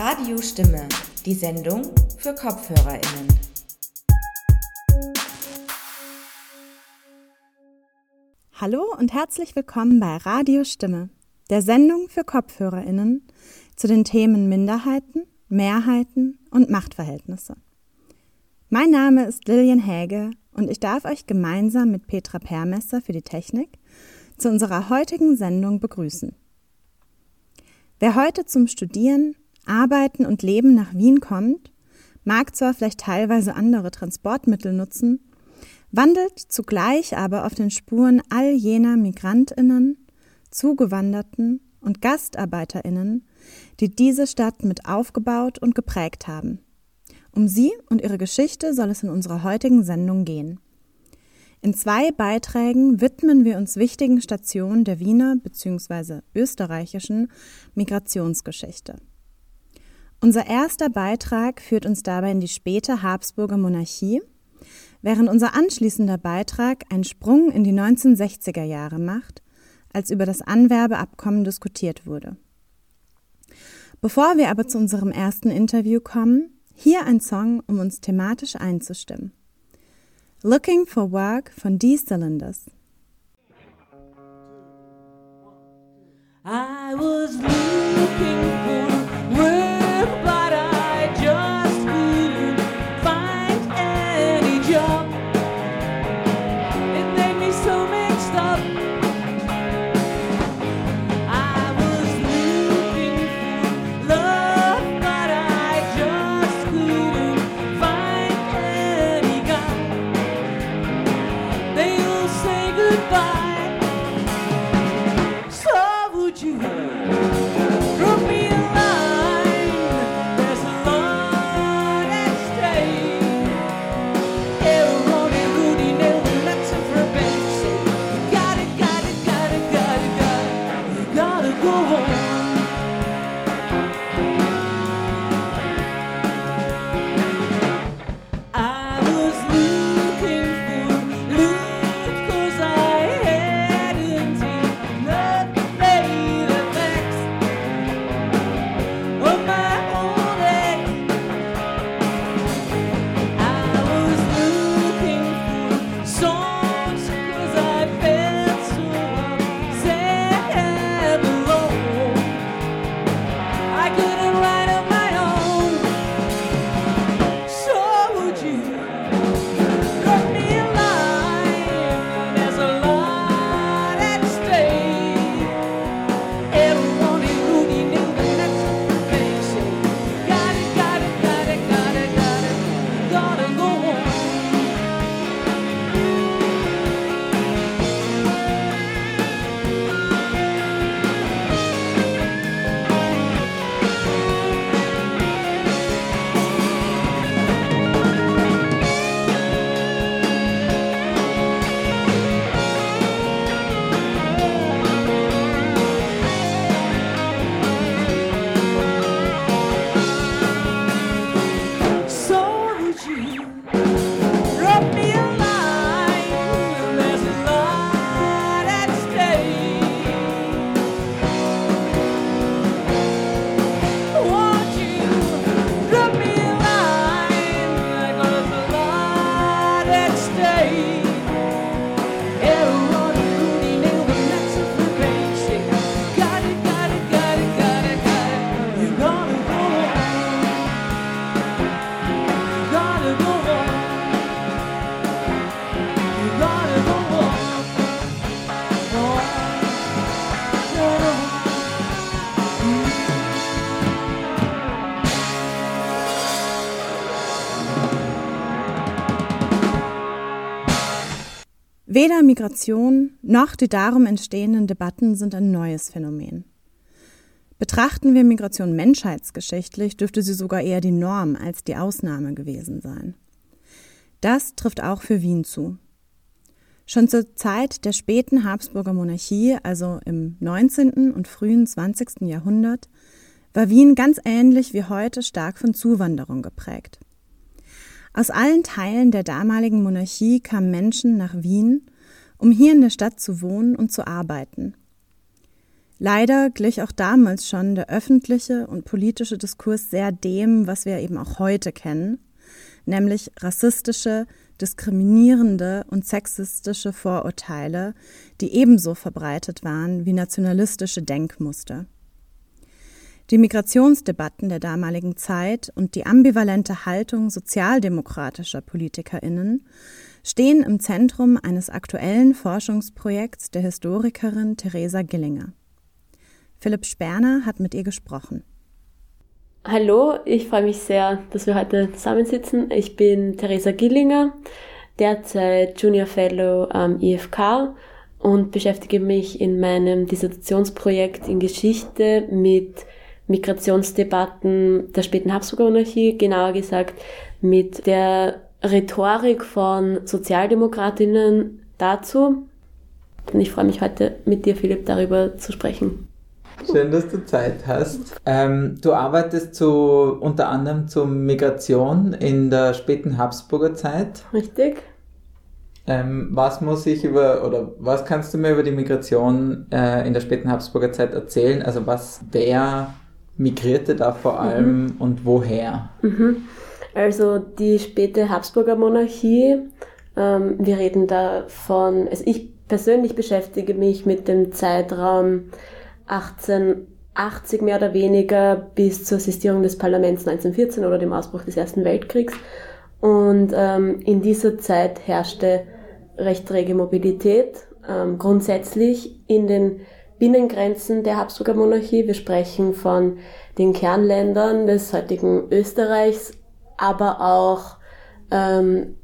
Radiostimme, die Sendung für Kopfhörerinnen. Hallo und herzlich willkommen bei Radiostimme, der Sendung für Kopfhörerinnen zu den Themen Minderheiten, Mehrheiten und Machtverhältnisse. Mein Name ist Lilian Häge und ich darf euch gemeinsam mit Petra Permesser für die Technik zu unserer heutigen Sendung begrüßen. Wer heute zum Studieren, Arbeiten und Leben nach Wien kommt, mag zwar vielleicht teilweise andere Transportmittel nutzen, wandelt zugleich aber auf den Spuren all jener Migrantinnen, Zugewanderten und Gastarbeiterinnen, die diese Stadt mit aufgebaut und geprägt haben. Um sie und ihre Geschichte soll es in unserer heutigen Sendung gehen. In zwei Beiträgen widmen wir uns wichtigen Stationen der Wiener bzw. österreichischen Migrationsgeschichte. Unser erster Beitrag führt uns dabei in die späte Habsburger Monarchie, während unser anschließender Beitrag einen Sprung in die 1960er Jahre macht, als über das Anwerbeabkommen diskutiert wurde. Bevor wir aber zu unserem ersten Interview kommen, hier ein Song, um uns thematisch einzustimmen. Looking for Work von D-Cylinders. I was looking for work, Weder Migration noch die darum entstehenden Debatten sind ein neues Phänomen. Betrachten wir Migration menschheitsgeschichtlich, dürfte sie sogar eher die Norm als die Ausnahme gewesen sein. Das trifft auch für Wien zu. Schon zur Zeit der späten Habsburger Monarchie, also im 19. und frühen 20. Jahrhundert, war Wien ganz ähnlich wie heute stark von Zuwanderung geprägt. Aus allen Teilen der damaligen Monarchie kamen Menschen nach Wien, um hier in der Stadt zu wohnen und zu arbeiten. Leider glich auch damals schon der öffentliche und politische Diskurs sehr dem, was wir eben auch heute kennen, nämlich rassistische, diskriminierende und sexistische Vorurteile, die ebenso verbreitet waren wie nationalistische Denkmuster. Die Migrationsdebatten der damaligen Zeit und die ambivalente Haltung sozialdemokratischer Politikerinnen stehen im Zentrum eines aktuellen Forschungsprojekts der Historikerin Theresa Gillinger. Philipp Sperner hat mit ihr gesprochen. Hallo, ich freue mich sehr, dass wir heute zusammensitzen. Ich bin Theresa Gillinger, derzeit Junior Fellow am IFK und beschäftige mich in meinem Dissertationsprojekt in Geschichte mit Migrationsdebatten der späten Habsburger Monarchie, genauer gesagt mit der Rhetorik von Sozialdemokratinnen dazu. Und ich freue mich heute mit dir, Philipp, darüber zu sprechen. Schön, dass du Zeit hast. Ähm, du arbeitest zu, unter anderem zur Migration in der späten Habsburger Zeit. Richtig? Ähm, was muss ich über, oder was kannst du mir über die Migration äh, in der späten Habsburger Zeit erzählen? Also was, wer migrierte da vor allem mhm. und woher? Mhm. Also die späte Habsburger Monarchie, ähm, wir reden da von, also ich persönlich beschäftige mich mit dem Zeitraum 1880 mehr oder weniger bis zur Sistierung des Parlaments 1914 oder dem Ausbruch des Ersten Weltkriegs. Und ähm, in dieser Zeit herrschte recht rege Mobilität, ähm, grundsätzlich in den Binnengrenzen der Habsburger Monarchie. Wir sprechen von den Kernländern des heutigen Österreichs, aber auch ähm,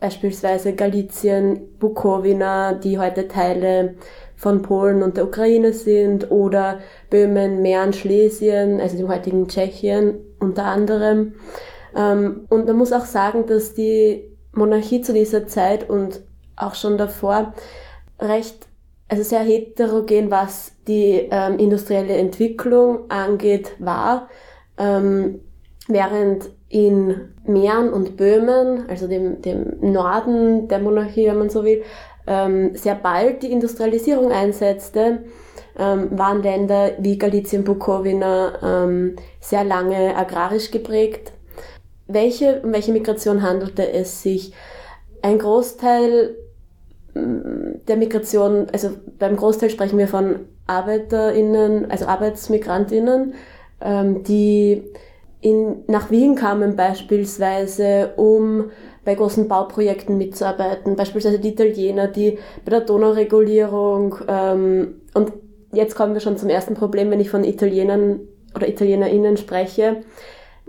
beispielsweise Galizien, Bukowina, die heute Teile von Polen und der Ukraine sind, oder Böhmen, Mähren, Schlesien, also dem heutigen Tschechien unter anderem. Ähm, und man muss auch sagen, dass die Monarchie zu dieser Zeit und auch schon davor recht, also sehr heterogen, was die ähm, industrielle Entwicklung angeht, war. Ähm, während in Mähren und Böhmen, also dem, dem Norden der Monarchie, wenn man so will, ähm, sehr bald die Industrialisierung einsetzte, ähm, waren Länder wie Galizien, Bukowina ähm, sehr lange agrarisch geprägt. Welche, um welche Migration handelte es sich? Ein Großteil der Migration, also beim Großteil sprechen wir von ArbeiterInnen, also Arbeitsmigrantinnen, ähm, die in, nach Wien kamen beispielsweise, um bei großen Bauprojekten mitzuarbeiten, beispielsweise die Italiener, die bei der Donauregulierung ähm, und jetzt kommen wir schon zum ersten Problem, wenn ich von Italienern oder ItalienerInnen spreche,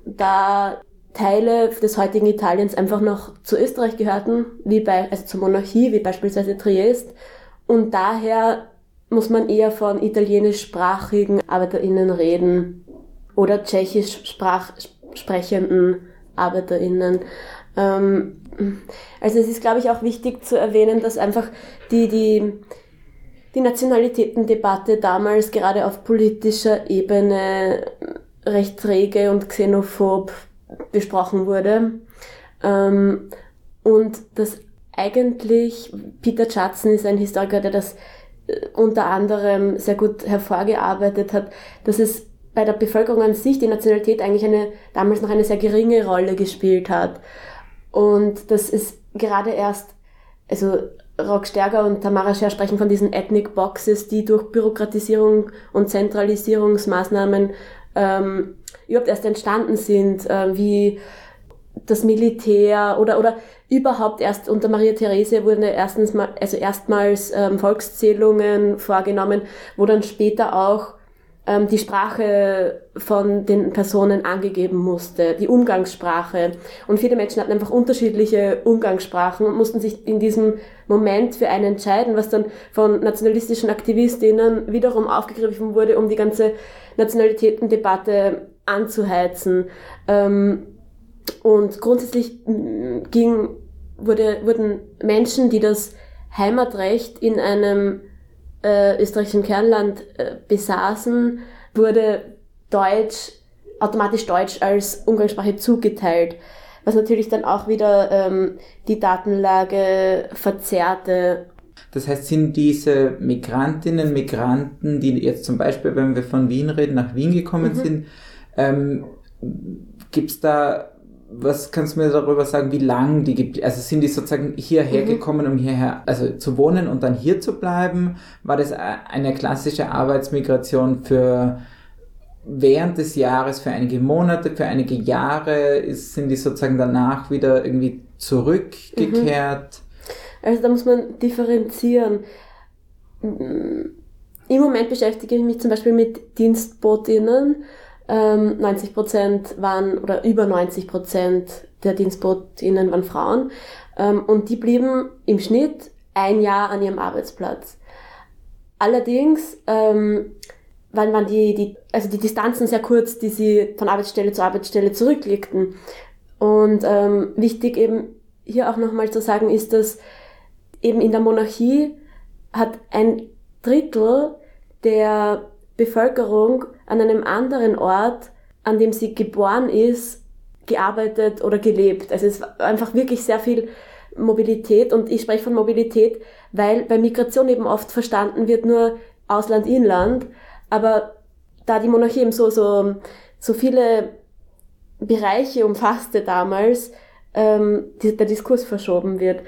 da Teile des heutigen Italiens einfach noch zu Österreich gehörten, wie bei, also zur Monarchie, wie beispielsweise Triest. Und daher muss man eher von italienischsprachigen ArbeiterInnen reden oder tschechisch sprach, sprechenden ArbeiterInnen. Ähm, also es ist, glaube ich, auch wichtig zu erwähnen, dass einfach die, die, die Nationalitätendebatte damals gerade auf politischer Ebene recht träge und xenophob besprochen wurde. Ähm, und dass eigentlich Peter Judson ist ein Historiker, der das äh, unter anderem sehr gut hervorgearbeitet hat, dass es bei der Bevölkerung an sich die Nationalität eigentlich eine, damals noch eine sehr geringe Rolle gespielt hat. Und das ist gerade erst, also Rock Stärger und Tamara Scher sprechen von diesen Ethnic Boxes, die durch Bürokratisierung und Zentralisierungsmaßnahmen ähm, überhaupt erst entstanden sind, äh, wie das Militär oder, oder überhaupt erst unter Maria Therese wurden erstens mal, also erstmals ähm, Volkszählungen vorgenommen, wo dann später auch ähm, die Sprache von den Personen angegeben musste, die Umgangssprache. Und viele Menschen hatten einfach unterschiedliche Umgangssprachen und mussten sich in diesem Moment für einen entscheiden, was dann von nationalistischen Aktivistinnen wiederum aufgegriffen wurde, um die ganze Nationalitätendebatte anzuheizen. Ähm, und grundsätzlich mm, ging, wurde, wurden Menschen, die das Heimatrecht in einem äh, österreichischen Kernland äh, besaßen, wurde Deutsch, automatisch Deutsch als Umgangssprache zugeteilt, was natürlich dann auch wieder ähm, die Datenlage verzerrte. Das heißt, sind diese Migrantinnen, Migranten, die jetzt zum Beispiel, wenn wir von Wien reden, nach Wien gekommen sind, ähm, gibt es da, was kannst du mir darüber sagen, wie lang die gibt? Also sind die sozusagen hierher gekommen, um hierher, also zu wohnen und dann hier zu bleiben? War das eine klassische Arbeitsmigration für während des Jahres, für einige Monate, für einige Jahre? Ist, sind die sozusagen danach wieder irgendwie zurückgekehrt? Also da muss man differenzieren. Im Moment beschäftige ich mich zum Beispiel mit Dienstbotinnen. Ähm, 90 Prozent waren oder über 90 Prozent der Dienstbotinnen waren Frauen ähm, und die blieben im Schnitt ein Jahr an ihrem Arbeitsplatz. Allerdings ähm, waren, waren die, die, also die Distanzen sehr kurz, die sie von Arbeitsstelle zu Arbeitsstelle zurücklegten. Und ähm, wichtig eben hier auch nochmal zu sagen ist, dass eben in der Monarchie hat ein Drittel der Bevölkerung an einem anderen Ort, an dem sie geboren ist, gearbeitet oder gelebt. Also es war einfach wirklich sehr viel Mobilität und ich spreche von Mobilität, weil bei Migration eben oft verstanden wird nur Ausland-Inland, aber da die Monarchie eben so, so, so viele Bereiche umfasste damals, ähm, der Diskurs verschoben wird.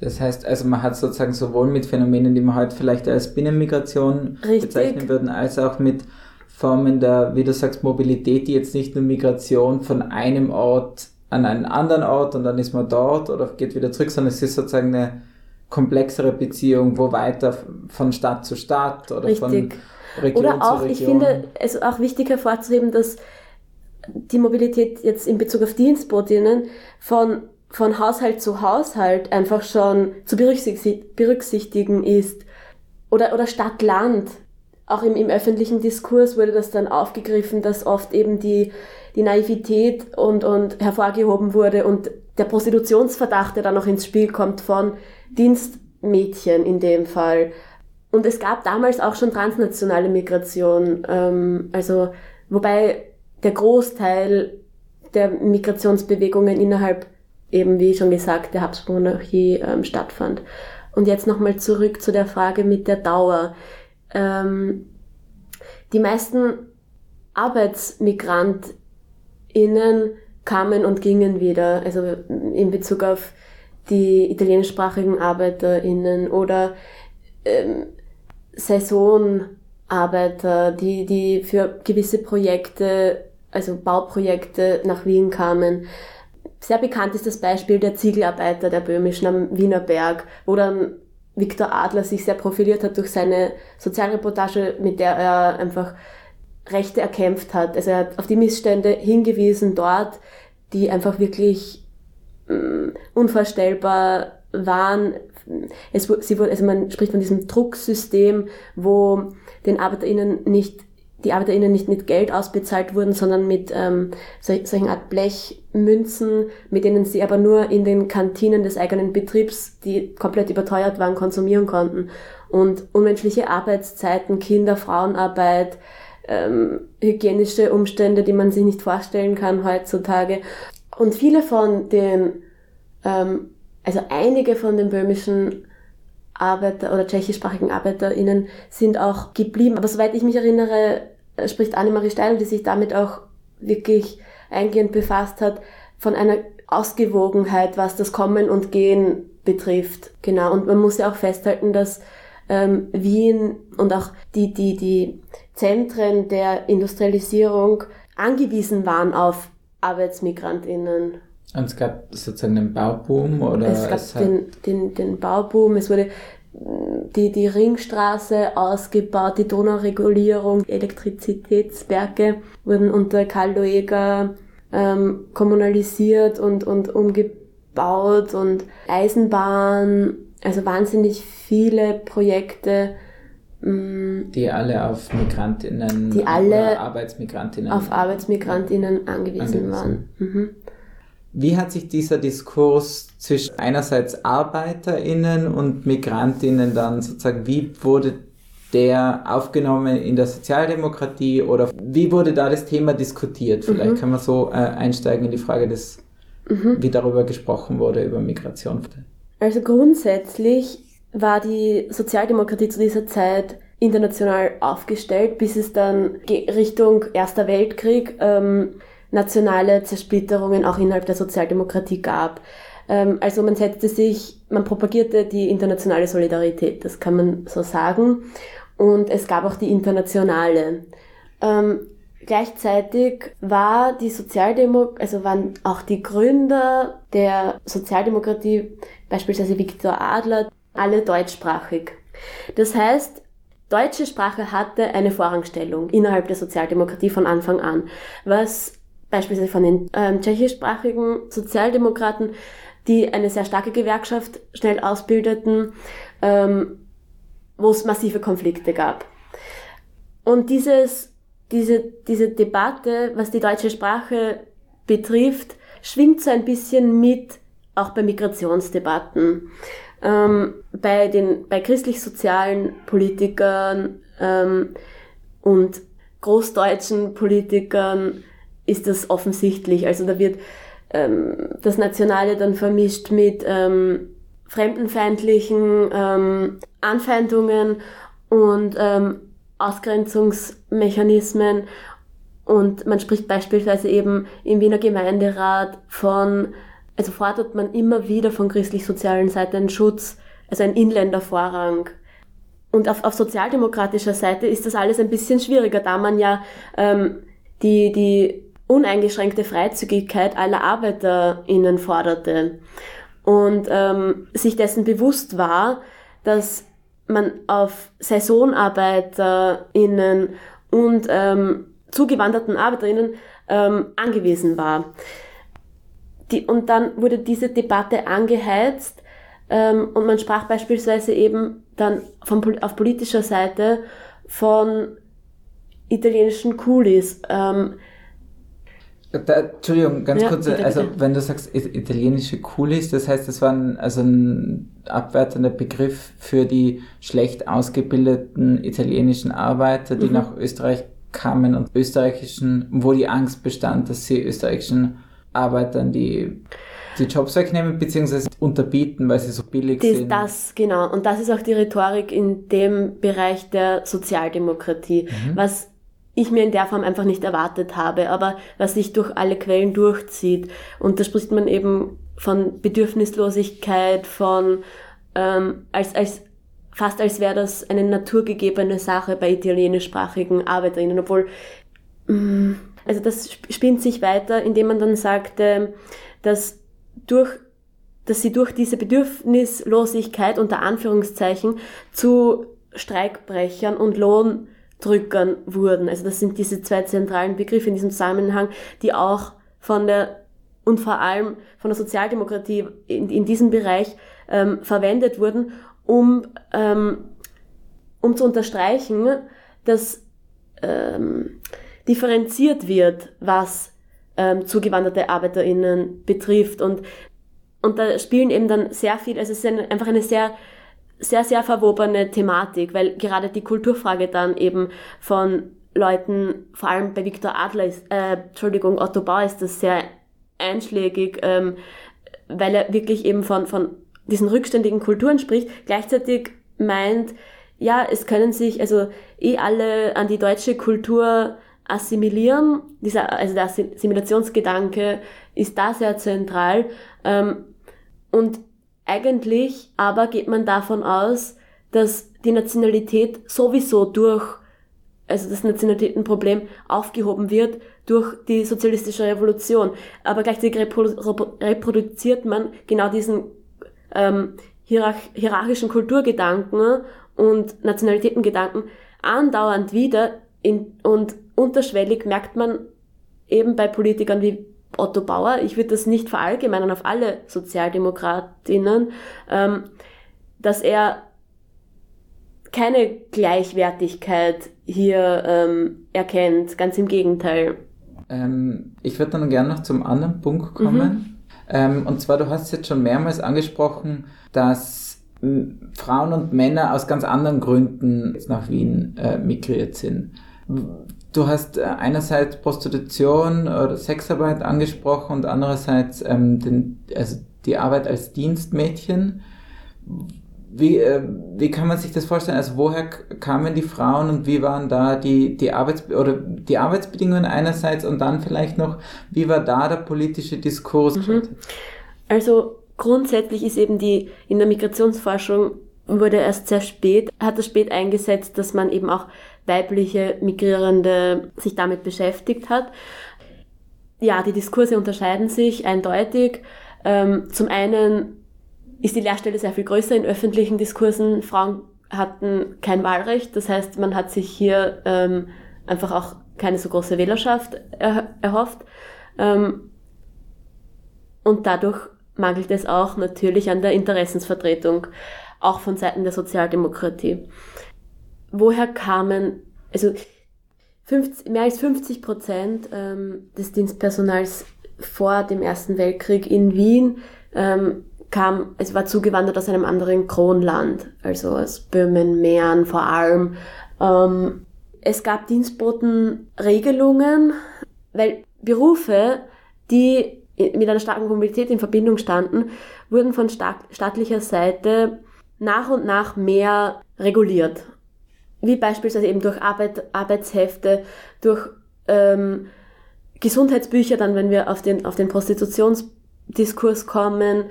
Das heißt, also man hat sozusagen sowohl mit Phänomenen, die man heute vielleicht als Binnenmigration Richtig. bezeichnen würden, als auch mit Formen der, wie du sagst, Mobilität, die jetzt nicht nur Migration von einem Ort an einen anderen Ort und dann ist man dort oder geht wieder zurück, sondern es ist sozusagen eine komplexere Beziehung, wo weiter von Stadt zu Stadt oder von Richtig. Region Oder auch, zu Region. ich finde es auch wichtig hervorzuheben, dass die Mobilität jetzt in Bezug auf Dienstbotinnen von, von Haushalt zu Haushalt einfach schon zu berücksichtig- berücksichtigen ist. Oder, oder Stadt-Land. Auch im, im öffentlichen Diskurs wurde das dann aufgegriffen, dass oft eben die, die Naivität und, und hervorgehoben wurde und der Prostitutionsverdacht, der dann noch ins Spiel kommt von Dienstmädchen in dem Fall. Und es gab damals auch schon transnationale Migration, ähm, also wobei der Großteil der Migrationsbewegungen innerhalb eben, wie schon gesagt, der Habsburg-Monarchie ähm, stattfand. Und jetzt nochmal zurück zu der Frage mit der Dauer. Ähm, die meisten ArbeitsmigrantInnen kamen und gingen wieder, also in Bezug auf die italienischsprachigen ArbeiterInnen oder ähm, Saisonarbeiter, die, die für gewisse Projekte, also Bauprojekte nach Wien kamen. Sehr bekannt ist das Beispiel der Ziegelarbeiter der Böhmischen am Wiener Berg, wo dann Viktor Adler sich sehr profiliert hat durch seine Sozialreportage, mit der er einfach Rechte erkämpft hat. Also er hat auf die Missstände hingewiesen dort, die einfach wirklich mh, unvorstellbar waren. Es, sie wurde, also man spricht von diesem Drucksystem, wo den ArbeiterInnen nicht, die ArbeiterInnen nicht mit Geld ausbezahlt wurden, sondern mit ähm, sol- solchen Art Blechmünzen, mit denen sie aber nur in den Kantinen des eigenen Betriebs, die komplett überteuert waren, konsumieren konnten. Und unmenschliche Arbeitszeiten, Kinder, Frauenarbeit, ähm, hygienische Umstände, die man sich nicht vorstellen kann heutzutage. Und viele von den, ähm, also einige von den böhmischen Arbeiter oder tschechischsprachigen ArbeiterInnen sind auch geblieben. Aber soweit ich mich erinnere, äh, spricht Annemarie Steiner, die sich damit auch wirklich eingehend befasst hat, von einer Ausgewogenheit, was das Kommen und Gehen betrifft. Genau. Und man muss ja auch festhalten, dass ähm, Wien und auch die, die, die Zentren der Industrialisierung angewiesen waren auf ArbeitsmigrantInnen. Und es gab sozusagen einen Bauboom oder Es gab hat- den, den, den Bauboom, es wurde mh, die, die Ringstraße ausgebaut, die Donauregulierung, die Elektrizitätswerke wurden unter Karl Lueger ähm, kommunalisiert und, und umgebaut und Eisenbahn, also wahnsinnig viele Projekte mh, die alle auf Migrantinnen Die alle Arbeitsmigrantinnen auf ArbeitsmigrantInnen angewiesen, Angewiesen. waren. Mhm. Wie hat sich dieser Diskurs zwischen einerseits ArbeiterInnen und MigrantInnen dann sozusagen, wie wurde der aufgenommen in der Sozialdemokratie oder wie wurde da das Thema diskutiert? Vielleicht kann man so äh, einsteigen in die Frage des, wie darüber gesprochen wurde, über Migration. Also grundsätzlich war die Sozialdemokratie zu dieser Zeit international aufgestellt, bis es dann Richtung Erster Weltkrieg ähm, nationale Zersplitterungen auch innerhalb der Sozialdemokratie gab. Ähm, also man setzte sich, man propagierte die internationale Solidarität, das kann man so sagen. Und es gab auch die internationale. Ähm, gleichzeitig war die Sozialdemok also waren auch die Gründer der Sozialdemokratie, beispielsweise Viktor Adler, alle deutschsprachig. Das heißt, deutsche Sprache hatte eine Vorrangstellung innerhalb der Sozialdemokratie von Anfang an, was beispielsweise von den ähm, tschechischsprachigen Sozialdemokraten, die eine sehr starke Gewerkschaft schnell ausbildeten, ähm, wo es massive Konflikte gab. Und dieses, diese, diese Debatte, was die deutsche Sprache betrifft, schwingt so ein bisschen mit, auch bei Migrationsdebatten. Ähm, bei den, bei christlich-sozialen Politikern ähm, und großdeutschen Politikern ist das offensichtlich. Also da wird ähm, das Nationale dann vermischt mit ähm, fremdenfeindlichen ähm, Anfeindungen und ähm, Ausgrenzungsmechanismen. Und man spricht beispielsweise eben im Wiener Gemeinderat von, also fordert man immer wieder von christlich-sozialen Seite einen Schutz, also einen Inländervorrang. Und auf, auf sozialdemokratischer Seite ist das alles ein bisschen schwieriger, da man ja ähm, die, die uneingeschränkte Freizügigkeit aller ArbeiterInnen forderte und ähm, sich dessen bewusst war, dass man auf SaisonarbeiterInnen und ähm, zugewanderten ArbeiterInnen ähm, angewiesen war. Die, und dann wurde diese Debatte angeheizt ähm, und man sprach beispielsweise eben dann von, auf politischer Seite von italienischen Coolies. Ähm, Da, Entschuldigung, ganz Ja, kurz, bitte, also bitte. wenn du sagst it- italienische Coolies, das heißt, das war ein, also ein abwertender Begriff für die schlecht ausgebildeten italienischen Arbeiter, die Mhm. nach Österreich kamen und österreichischen, wo die Angst bestand, dass sie österreichischen Arbeitern die, die Jobs wegnehmen, beziehungsweise unterbieten, weil sie so billig Das, sind. das, genau. Und das ist auch die Rhetorik in dem Bereich der Sozialdemokratie, was ich mir in der Form einfach nicht erwartet habe, aber was sich durch alle Quellen durchzieht. Und da spricht man eben von Bedürfnislosigkeit, von ähm, als, als fast als wäre das eine naturgegebene Sache bei italienischsprachigen Arbeiterinnen, obwohl mm, also das sp- spinnt sich weiter, indem man dann sagte, dass durch dass sie durch diese Bedürfnislosigkeit unter Anführungszeichen zu Streikbrechern und Lohndrückern wurden. Also das sind diese zwei zentralen Begriffe in diesem Zusammenhang, die auch von der und vor allem von der Sozialdemokratie in, in diesem Bereich ähm, verwendet wurden, um, ähm, um zu unterstreichen, dass ähm, differenziert wird, was ähm, zugewanderte ArbeiterInnen betrifft. Und, und da spielen eben dann sehr viel, also es ist eine, einfach eine sehr, sehr, sehr verwobene Thematik, weil gerade die Kulturfrage dann eben von Leuten, vor allem bei Viktor Adler ist, äh, Entschuldigung, Otto Bauer ist das sehr einschlägig, ähm, weil er wirklich eben von, von diesen rückständigen Kulturen spricht, gleichzeitig meint, ja, es können sich also eh alle an die deutsche Kultur assimilieren. Dieser, also der Assimilationsgedanke ist da sehr zentral. Ähm, und eigentlich aber geht man davon aus, dass die Nationalität sowieso durch, also das Nationalitätenproblem aufgehoben wird durch die sozialistische Revolution. Aber gleichzeitig reprodu reproduziert man genau diesen ähm, hierarch hierarchischen Kulturgedanken und Nationalitätengedanken andauernd wieder in, und unterschwellig merkt man eben bei Politikern wie Otto Bauer, ich würde das nicht verallgemeinern auf alle Sozialdemokratinnen, ähm, dass er keine Gleichwertigkeit hier ähm, erkennt, ganz im Gegenteil. Ähm, ich würde dann gerne noch zum anderen Punkt kommen. Ähm, und zwar, du hast jetzt schon mehrmals angesprochen, dass Frauen und Männer aus ganz anderen Gründen jetzt nach Wien äh, migriert sind. Du hast äh, einerseits Prostitution oder Sexarbeit angesprochen und andererseits ähm, den, also die Arbeit als Dienstmädchen. wie, äh, wie kann man sich das vorstellen? Also woher kamen die Frauen und wie waren da die, die Arbeits oder die Arbeitsbedingungen einerseits und dann vielleicht noch, wie war da der politische Diskurs? Also grundsätzlich ist eben die, in der Migrationsforschung wurde erst sehr spät, hat es spät eingesetzt, dass man eben auch weibliche Migrierende sich damit beschäftigt hat. Ja, die Diskurse unterscheiden sich eindeutig. Ähm, zum einen ist die Lehrstelle sehr viel größer in öffentlichen Diskursen. Frauen hatten kein Wahlrecht, das heißt, man hat sich hier ähm, einfach auch keine so große Wählerschaft er, erhofft. Ähm, und dadurch mangelt es auch natürlich an der Interessensvertretung, auch von Seiten der Sozialdemokratie. Woher kamen, also 50, mehr als 50 Prozent ähm, des Dienstpersonals vor dem Ersten Weltkrieg in Wien ähm, kam, es war zugewandert aus einem anderen Kronland, also aus Böhmen, Mähren vor allem. Ähm, es gab Dienstbotenregelungen, weil Berufe, die mit einer starken Mobilität in Verbindung standen, wurden von staat staatlicher Seite nach und nach mehr reguliert. Wie beispielsweise eben durch Arbeit, Arbeitshefte, durch ähm, Gesundheitsbücher, dann wenn wir auf den, auf den Prostitutionsdiskurs kommen.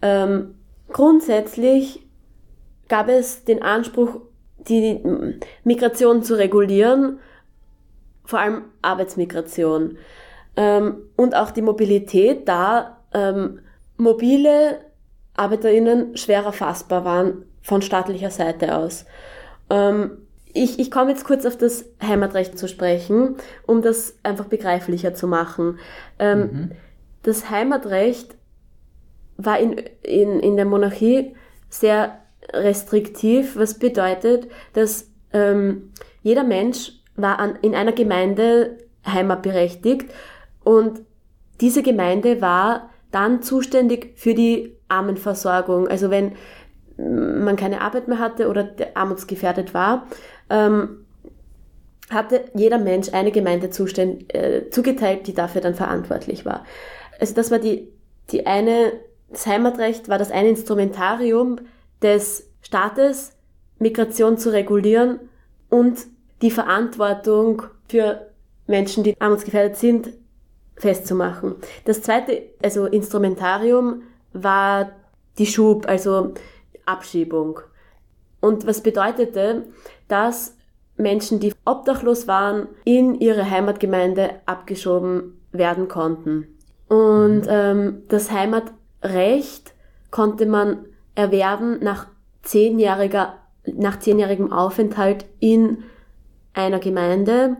Ähm, grundsätzlich gab es den Anspruch, die Migration zu regulieren, vor allem Arbeitsmigration ähm, und auch die Mobilität, da ähm, mobile ArbeiterInnen schwerer fassbar waren von staatlicher Seite aus. Ähm, ich, ich komme jetzt kurz auf das Heimatrecht zu sprechen, um das einfach begreiflicher zu machen. Ähm, Mhm. Das Heimatrecht war in, in, in der Monarchie sehr restriktiv, was bedeutet, dass ähm, jeder Mensch war an, in einer Gemeinde heimatberechtigt und diese Gemeinde war dann zuständig für die Armenversorgung. Also wenn man keine Arbeit mehr hatte oder der armutsgefährdet war, ähm, hatte jeder Mensch eine Gemeinde zuständ, äh, zugeteilt, die dafür dann verantwortlich war. Also das war die, die eine, das Heimatrecht war das eine Instrumentarium des Staates, Migration zu regulieren und die Verantwortung für Menschen, die armutsgefährdet sind, festzumachen. Das zweite, also Instrumentarium, war die Schub, also Abschiebung. Und was bedeutete, dass Menschen, die obdachlos waren, in ihre Heimatgemeinde abgeschoben werden konnten. Und ähm, das Heimatrecht konnte man erwerben nach zehnjähriger, nach zehnjährigem Aufenthalt in einer Gemeinde,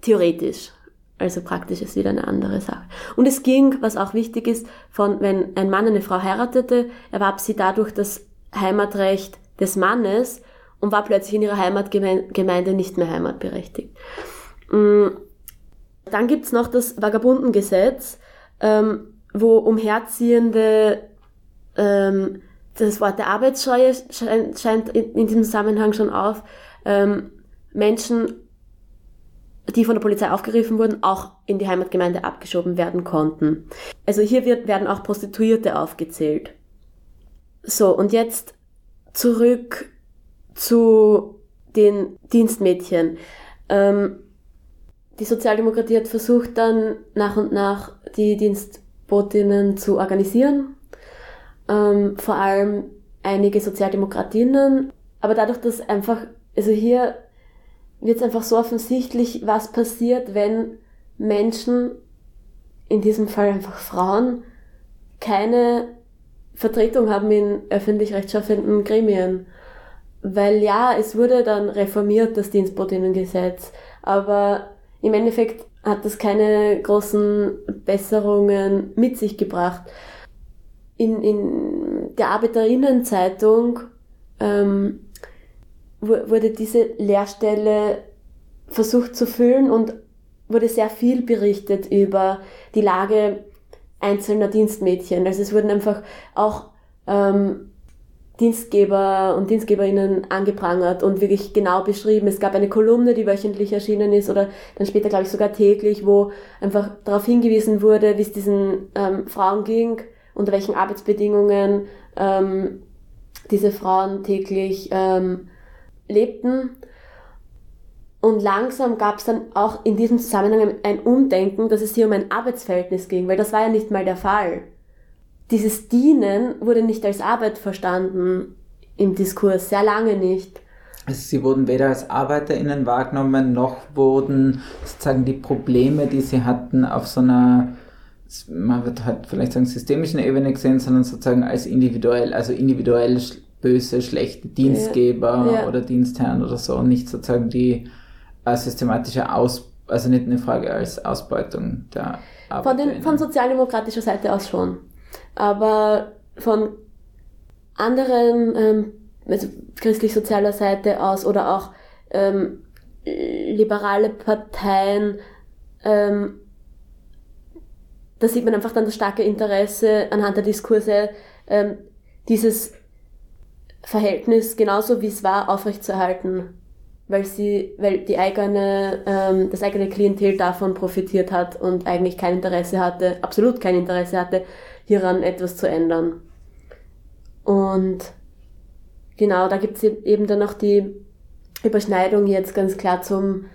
theoretisch. Also praktisch ist wieder eine andere Sache. Und es ging, was auch wichtig ist, von wenn ein Mann eine Frau heiratete, erwarb sie dadurch das Heimatrecht des Mannes und war plötzlich in ihrer Heimatgemeinde nicht mehr heimatberechtigt. Mm, Dann gibt's noch das Vagabundengesetz, ähm, wo umherziehende, ähm, das Wort der Arbeitsscheue scheint, in, diesem Zusammenhang schon auf, ähm, Menschen, die von der Polizei aufgegriffen wurden, auch in die Heimatgemeinde abgeschoben werden konnten. Also hier wird, werden auch Prostituierte aufgezählt. So, und jetzt zurück zu den Dienstmädchen. Ähm, die Sozialdemokratie hat versucht dann nach und nach die Dienstbotinnen zu organisieren. Ähm, vor allem einige Sozialdemokratinnen. Aber dadurch, dass einfach, also hier wird es einfach so offensichtlich, was passiert, wenn Menschen, in diesem Fall einfach Frauen, keine Vertretung haben in öffentlich rechtschaffenden Gremien. Weil ja, es wurde dann reformiert, das Dienstbotinnengesetz, aber im Endeffekt hat das keine großen Besserungen mit sich gebracht. In, in der Arbeiterinnenzeitung ähm, wu- wurde diese Lehrstelle versucht zu füllen und wurde sehr viel berichtet über die Lage einzelner Dienstmädchen. Also es wurden einfach auch ähm, Dienstgeber und Dienstgeberinnen angeprangert und wirklich genau beschrieben. Es gab eine Kolumne, die wöchentlich erschienen ist oder dann später, glaube ich, sogar täglich, wo einfach darauf hingewiesen wurde, wie es diesen ähm, Frauen ging, unter welchen Arbeitsbedingungen ähm, diese Frauen täglich ähm, lebten. Und langsam gab es dann auch in diesem Zusammenhang ein Umdenken, dass es hier um ein Arbeitsverhältnis ging, weil das war ja nicht mal der Fall. Dieses Dienen wurde nicht als Arbeit verstanden im Diskurs, sehr lange nicht. Also sie wurden weder als ArbeiterInnen wahrgenommen, noch wurden sozusagen die Probleme, die sie hatten, auf so einer, man wird halt vielleicht sagen, systemischen Ebene gesehen, sondern sozusagen als individuell, also individuell böse, schlechte Dienstgeber Ja. oder Dienstherren oder so und nicht sozusagen die äh, systematische Aus, also nicht eine Frage als Ausbeutung der Von, ArbeiterInnen. den, von sozialdemokratischer Seite aus schon. Aber von anderen, ähm, also christlich-sozialer Seite aus oder auch ähm, liberale Parteien, ähm, da sieht man einfach dann das starke Interesse anhand der Diskurse, ähm, dieses Verhältnis genauso wie es war aufrechtzuerhalten, weil sie, weil die eigene, ähm, das eigene Klientel davon profitiert hat und eigentlich kein Interesse hatte, absolut kein Interesse hatte, hieran etwas zu ändern. Und genau, da gibt es eben dann noch die Überschneidung jetzt ganz klar zum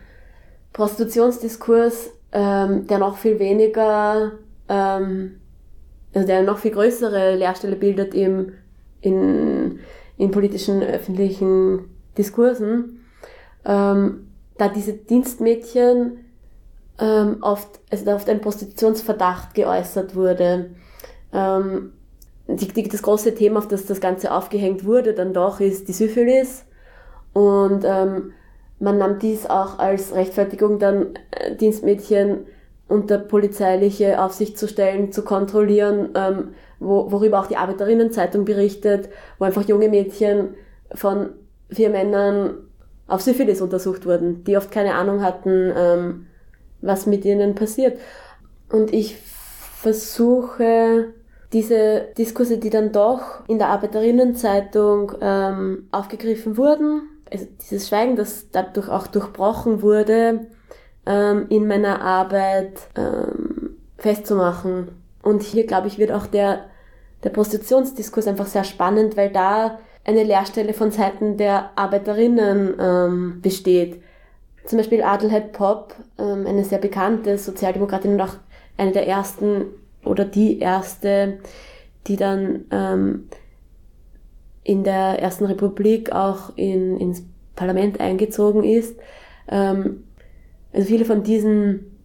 Prostitutionsdiskurs, ähm, der noch viel weniger, ähm, also der noch viel größere Leerstelle bildet im, in, in politischen öffentlichen Diskursen, ähm, da diese Dienstmädchen ähm, oft, also oft ein Prostitutionsverdacht geäußert wurde. Ähm, die, die, das große Thema, auf das das Ganze aufgehängt wurde, dann doch ist die Syphilis. Und ähm, man nahm dies auch als Rechtfertigung, dann äh, Dienstmädchen unter polizeiliche Aufsicht zu stellen, zu kontrollieren, ähm, wo, worüber auch die Arbeiterinnenzeitung berichtet, wo einfach junge Mädchen von vier Männern auf Syphilis untersucht wurden, die oft keine Ahnung hatten, ähm, was mit ihnen passiert. Und ich versuche diese Diskurse, die dann doch in der Arbeiterinnenzeitung ähm, aufgegriffen wurden, also dieses Schweigen, das dadurch auch durchbrochen wurde, ähm, in meiner Arbeit ähm, festzumachen. Und hier, glaube ich, wird auch der, der Prostitutionsdiskurs einfach sehr spannend, weil da eine Leerstelle von Seiten der Arbeiterinnen ähm, besteht. Zum Beispiel Adelheid Popp, ähm, eine sehr bekannte Sozialdemokratin und auch eine der ersten oder die erste, die dann ähm, in der Ersten Republik auch in, ins Parlament eingezogen ist. Ähm, also viele von diesen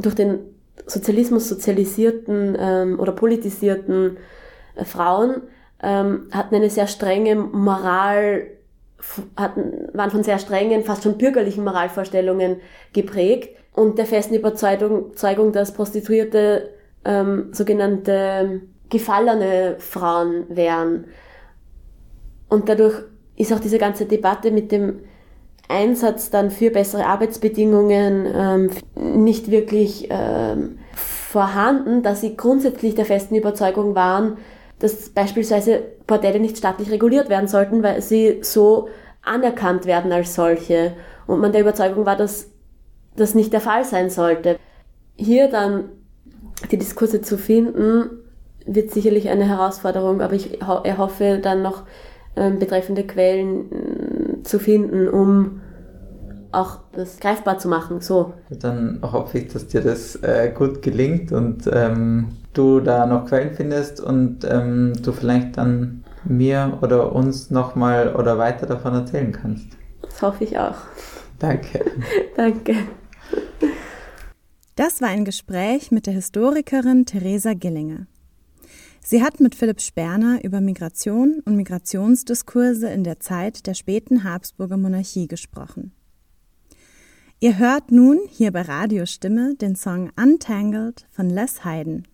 durch den Sozialismus sozialisierten ähm, oder politisierten äh, Frauen ähm, hatten eine sehr strenge Moral, hatten, waren von sehr strengen, fast schon bürgerlichen Moralvorstellungen geprägt und der festen Überzeugung, dass Prostituierte ähm, sogenannte gefallene Frauen wären. Und dadurch ist auch diese ganze Debatte mit dem Einsatz dann für bessere Arbeitsbedingungen ähm, nicht wirklich ähm, vorhanden, da sie grundsätzlich der festen Überzeugung waren, dass beispielsweise Bordelle nicht staatlich reguliert werden sollten, weil sie so anerkannt werden als solche. Und man der Überzeugung war, dass das nicht der Fall sein sollte. Hier dann die Diskurse zu finden, wird sicherlich eine Herausforderung, aber ich erhoffe dann noch ähm, betreffende Quellen äh, zu finden, um auch das greifbar zu machen. So. Dann hoffe ich, dass dir das äh, gut gelingt und ähm, du da noch Quellen findest und ähm, du vielleicht dann mir oder uns nochmal oder weiter davon erzählen kannst. Das hoffe ich auch. Danke. Danke. Das war ein Gespräch mit der Historikerin Theresa Gillinger. Sie hat mit Philipp Sperner über Migration und Migrationsdiskurse in der Zeit der späten Habsburger Monarchie gesprochen. Ihr hört nun hier bei Radiostimme den Song Untangled von Les Hayden.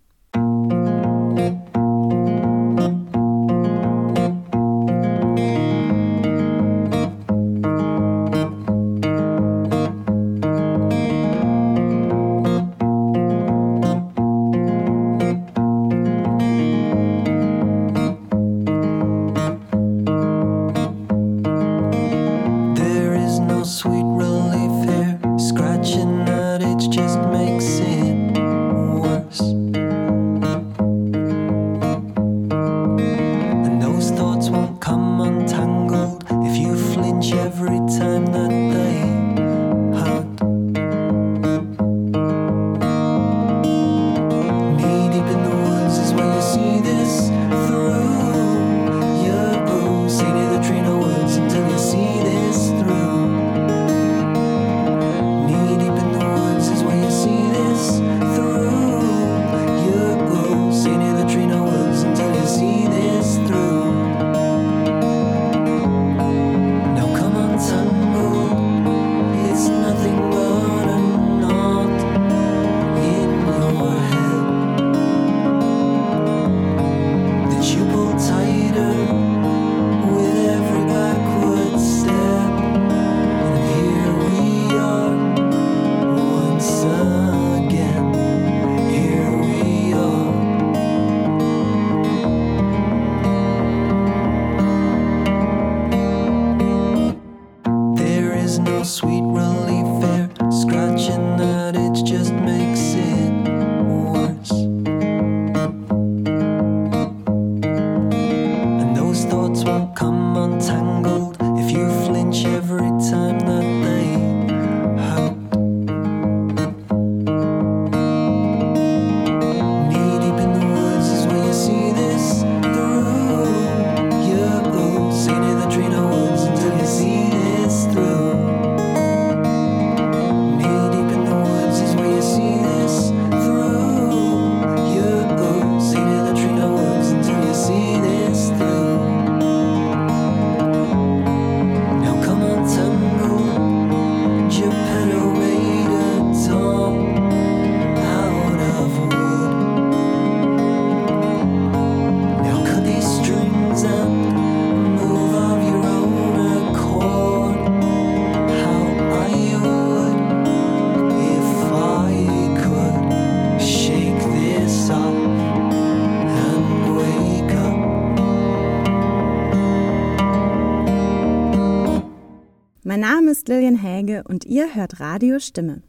Und ihr hört Radio Stimme.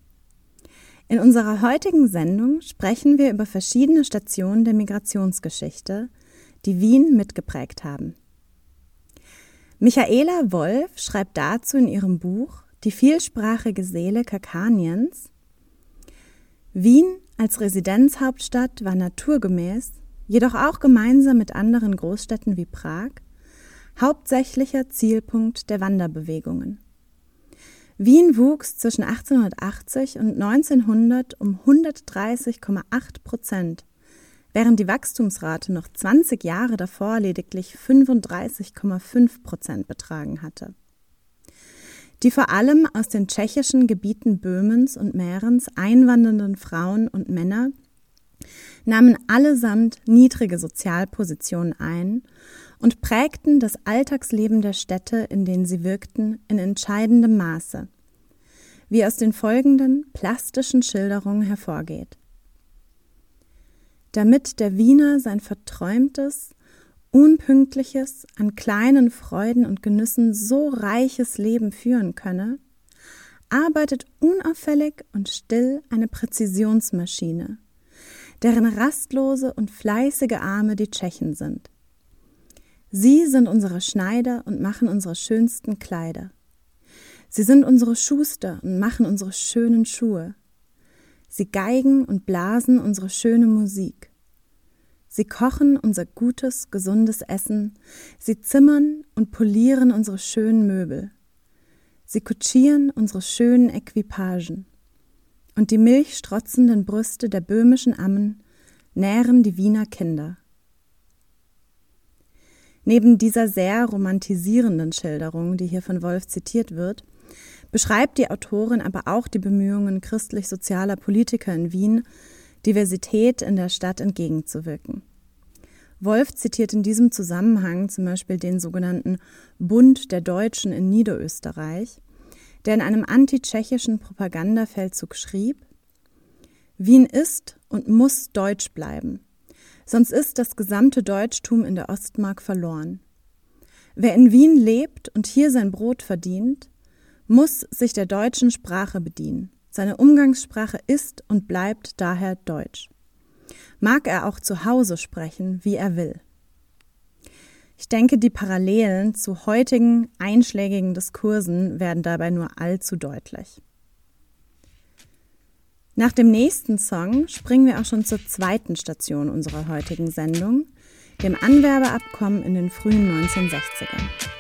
In unserer heutigen Sendung sprechen wir über verschiedene Stationen der Migrationsgeschichte, die Wien mitgeprägt haben. Michaela Wolf schreibt dazu in ihrem Buch Die vielsprachige Seele Kakaniens Wien als Residenzhauptstadt war naturgemäß, jedoch auch gemeinsam mit anderen Großstädten wie Prag, hauptsächlicher Zielpunkt der Wanderbewegungen. Wien wuchs zwischen 1880 und 1900 um 130,8 Prozent, während die Wachstumsrate noch 20 Jahre davor lediglich 35,5 Prozent betragen hatte. Die vor allem aus den tschechischen Gebieten Böhmens und Mährens einwandernden Frauen und Männer nahmen allesamt niedrige Sozialpositionen ein und prägten das Alltagsleben der Städte, in denen sie wirkten, in entscheidendem Maße, wie aus den folgenden plastischen Schilderungen hervorgeht. Damit der Wiener sein verträumtes, unpünktliches, an kleinen Freuden und Genüssen so reiches Leben führen könne, arbeitet unauffällig und still eine Präzisionsmaschine, deren rastlose und fleißige Arme die Tschechen sind. Sie sind unsere Schneider und machen unsere schönsten Kleider. Sie sind unsere Schuster und machen unsere schönen Schuhe. Sie geigen und blasen unsere schöne Musik. Sie kochen unser gutes, gesundes Essen. Sie zimmern und polieren unsere schönen Möbel. Sie kutschieren unsere schönen Equipagen. Und die milchstrotzenden Brüste der böhmischen Ammen nähren die Wiener Kinder. Neben dieser sehr romantisierenden Schilderung, die hier von Wolf zitiert wird, beschreibt die Autorin aber auch die Bemühungen christlich-sozialer Politiker in Wien, Diversität in der Stadt entgegenzuwirken. Wolf zitiert in diesem Zusammenhang zum Beispiel den sogenannten Bund der Deutschen in Niederösterreich, der in einem antitschechischen Propagandafeldzug schrieb, Wien ist und muss deutsch bleiben, sonst ist das gesamte Deutschtum in der Ostmark verloren. Wer in Wien lebt und hier sein Brot verdient, muss sich der deutschen Sprache bedienen. Seine Umgangssprache ist und bleibt daher Deutsch. Mag er auch zu Hause sprechen, wie er will. Ich denke, die Parallelen zu heutigen einschlägigen Diskursen werden dabei nur allzu deutlich. Nach dem nächsten Song springen wir auch schon zur zweiten Station unserer heutigen Sendung, dem Anwerbeabkommen in den frühen 1960ern.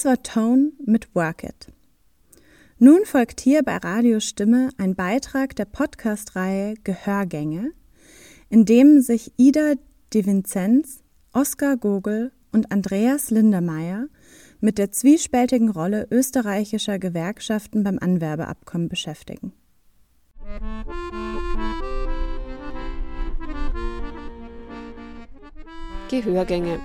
Das war Tone mit Work It. Nun folgt hier bei Radio Stimme ein Beitrag der Podcast-Reihe Gehörgänge, in dem sich Ida de Vincenz, Oskar Gogel und Andreas Lindermeier mit der zwiespältigen Rolle österreichischer Gewerkschaften beim Anwerbeabkommen beschäftigen. Gehörgänge.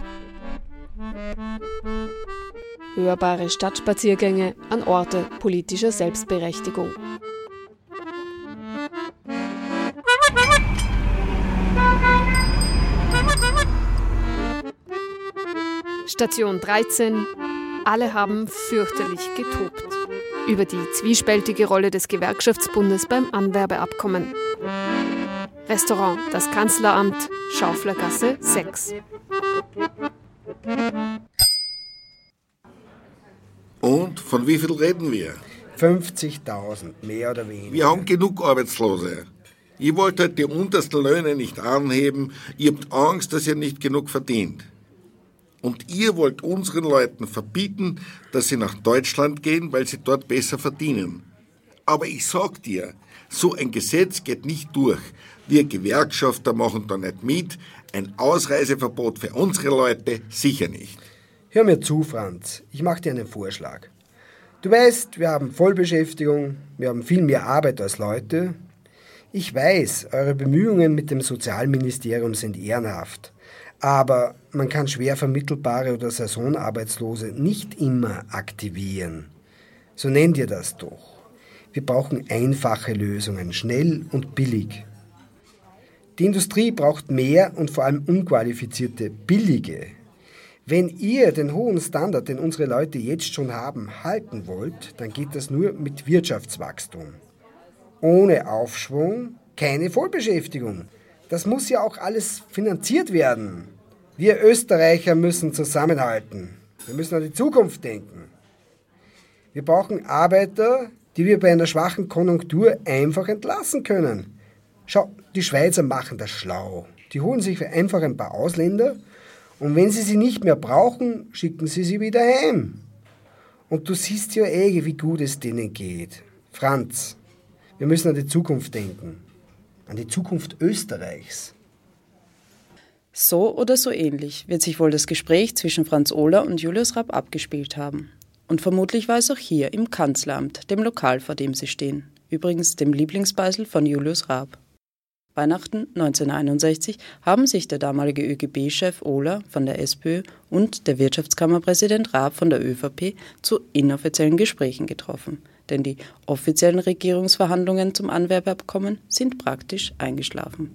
Hörbare Stadtspaziergänge an Orte politischer Selbstberechtigung. Station 13. Alle haben fürchterlich getobt. Über die zwiespältige Rolle des Gewerkschaftsbundes beim Anwerbeabkommen. Restaurant Das Kanzleramt, Schauflergasse 6. Und von wie viel reden wir? 50.000, mehr oder weniger. Wir haben genug Arbeitslose. Ihr wollt halt die untersten Löhne nicht anheben, ihr habt Angst, dass ihr nicht genug verdient. Und ihr wollt unseren Leuten verbieten, dass sie nach Deutschland gehen, weil sie dort besser verdienen. Aber ich sag dir, so ein Gesetz geht nicht durch. Wir Gewerkschafter machen da nicht mit. Ein Ausreiseverbot für unsere Leute sicher nicht. Hör mir zu, Franz. Ich mache dir einen Vorschlag. Du weißt, wir haben Vollbeschäftigung, wir haben viel mehr Arbeit als Leute. Ich weiß, eure Bemühungen mit dem Sozialministerium sind ehrenhaft. Aber man kann schwer vermittelbare oder Saisonarbeitslose nicht immer aktivieren. So nennt ihr das doch. Wir brauchen einfache Lösungen, schnell und billig. Die Industrie braucht mehr und vor allem unqualifizierte, billige. Wenn ihr den hohen Standard, den unsere Leute jetzt schon haben, halten wollt, dann geht das nur mit Wirtschaftswachstum. Ohne Aufschwung keine Vollbeschäftigung. Das muss ja auch alles finanziert werden. Wir Österreicher müssen zusammenhalten. Wir müssen an die Zukunft denken. Wir brauchen Arbeiter, die wir bei einer schwachen Konjunktur einfach entlassen können. Schau, die Schweizer machen das schlau. Die holen sich einfach ein paar Ausländer und wenn sie sie nicht mehr brauchen, schicken sie sie wieder heim. Und du siehst ja eh, wie gut es denen geht. Franz, wir müssen an die Zukunft denken. An die Zukunft Österreichs. So oder so ähnlich wird sich wohl das Gespräch zwischen Franz Ohler und Julius Rapp abgespielt haben. Und vermutlich war es auch hier im Kanzleramt, dem Lokal, vor dem sie stehen. Übrigens dem Lieblingsbeisel von Julius Raab. Weihnachten 1961 haben sich der damalige ÖGB-Chef Ohler von der SPÖ und der Wirtschaftskammerpräsident Raab von der ÖVP zu inoffiziellen Gesprächen getroffen. Denn die offiziellen Regierungsverhandlungen zum Anwerbeabkommen sind praktisch eingeschlafen.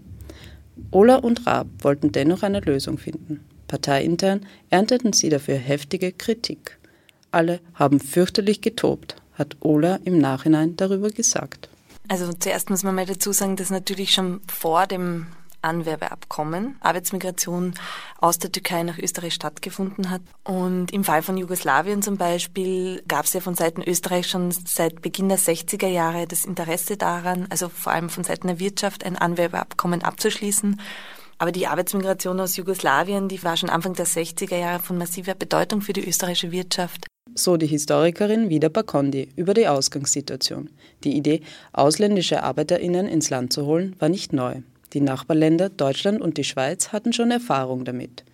Ohler und Raab wollten dennoch eine Lösung finden. Parteiintern ernteten sie dafür heftige Kritik. Alle haben fürchterlich getobt, hat Ohler im Nachhinein darüber gesagt. Also zuerst muss man mal dazu sagen, dass natürlich schon vor dem Anwerbeabkommen Arbeitsmigration aus der Türkei nach Österreich stattgefunden hat. Und im Fall von Jugoslawien zum Beispiel gab es ja von Seiten Österreich schon seit Beginn der 60er Jahre das Interesse daran, also vor allem von Seiten der Wirtschaft, ein Anwerbeabkommen abzuschließen. Aber die Arbeitsmigration aus Jugoslawien, die war schon Anfang der 60er Jahre von massiver Bedeutung für die österreichische Wirtschaft. So die Historikerin Vida Bakondi über die Ausgangssituation. Die Idee, ausländische ArbeiterInnen ins Land zu holen, war nicht neu. Die Nachbarländer Deutschland und die Schweiz hatten schon Erfahrung damit.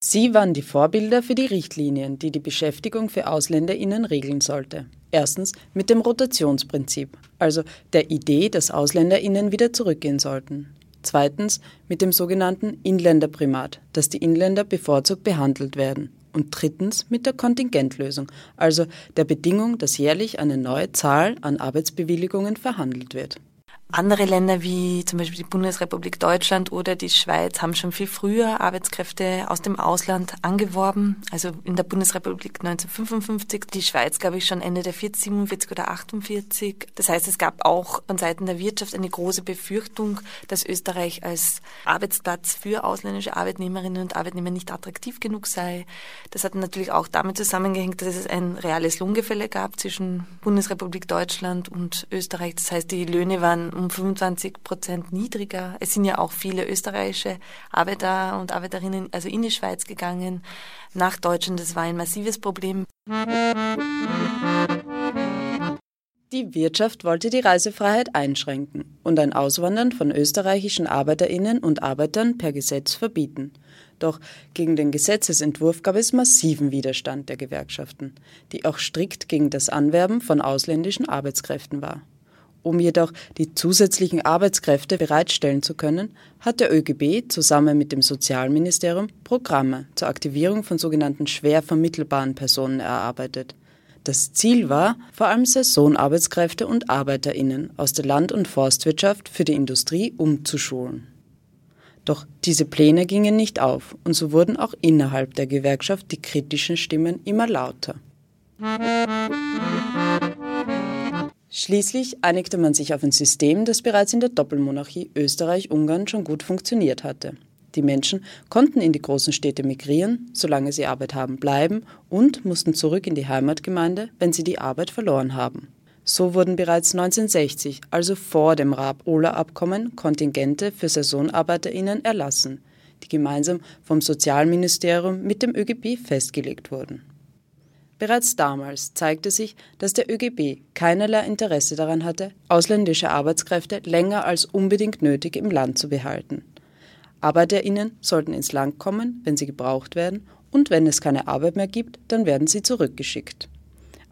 Sie waren die Vorbilder für die Richtlinien, die die Beschäftigung für AusländerInnen regeln sollte. Erstens mit dem Rotationsprinzip, also der Idee, dass AusländerInnen wieder zurückgehen sollten. Zweitens mit dem sogenannten Inländerprimat, dass die Inländer bevorzugt behandelt werden. Und drittens mit der Kontingentlösung, also der Bedingung, dass jährlich eine neue Zahl an Arbeitsbewilligungen verhandelt wird. Andere Länder wie zum Beispiel die Bundesrepublik Deutschland oder die Schweiz haben schon viel früher Arbeitskräfte aus dem Ausland angeworben. Also in der Bundesrepublik 1955, die Schweiz glaube ich schon Ende der 40, 47 oder 48. Das heißt, es gab auch von Seiten der Wirtschaft eine große Befürchtung, dass Österreich als Arbeitsplatz für ausländische Arbeitnehmerinnen und Arbeitnehmer nicht attraktiv genug sei. Das hat natürlich auch damit zusammengehängt, dass es ein reales Lohngefälle gab zwischen Bundesrepublik Deutschland und Österreich. Das heißt, die Löhne waren um 25 Prozent niedriger. Es sind ja auch viele österreichische Arbeiter und Arbeiterinnen also in die Schweiz gegangen, nach Deutschland. Das war ein massives Problem. Die Wirtschaft wollte die Reisefreiheit einschränken und ein Auswandern von österreichischen Arbeiterinnen und Arbeitern per Gesetz verbieten. Doch gegen den Gesetzesentwurf gab es massiven Widerstand der Gewerkschaften, die auch strikt gegen das Anwerben von ausländischen Arbeitskräften war. Um jedoch die zusätzlichen Arbeitskräfte bereitstellen zu können, hat der ÖGB zusammen mit dem Sozialministerium Programme zur Aktivierung von sogenannten schwer vermittelbaren Personen erarbeitet. Das Ziel war, vor allem Saisonarbeitskräfte und Arbeiterinnen aus der Land- und Forstwirtschaft für die Industrie umzuschulen. Doch diese Pläne gingen nicht auf und so wurden auch innerhalb der Gewerkschaft die kritischen Stimmen immer lauter. Schließlich einigte man sich auf ein System, das bereits in der Doppelmonarchie Österreich-Ungarn schon gut funktioniert hatte. Die Menschen konnten in die großen Städte migrieren, solange sie Arbeit haben bleiben und mussten zurück in die Heimatgemeinde, wenn sie die Arbeit verloren haben. So wurden bereits 1960, also vor dem Raab-Ohler-Abkommen, Kontingente für SaisonarbeiterInnen erlassen, die gemeinsam vom Sozialministerium mit dem ÖGB festgelegt wurden. Bereits damals zeigte sich, dass der ÖGB keinerlei Interesse daran hatte, ausländische Arbeitskräfte länger als unbedingt nötig im Land zu behalten. ArbeiterInnen sollten ins Land kommen, wenn sie gebraucht werden, und wenn es keine Arbeit mehr gibt, dann werden sie zurückgeschickt.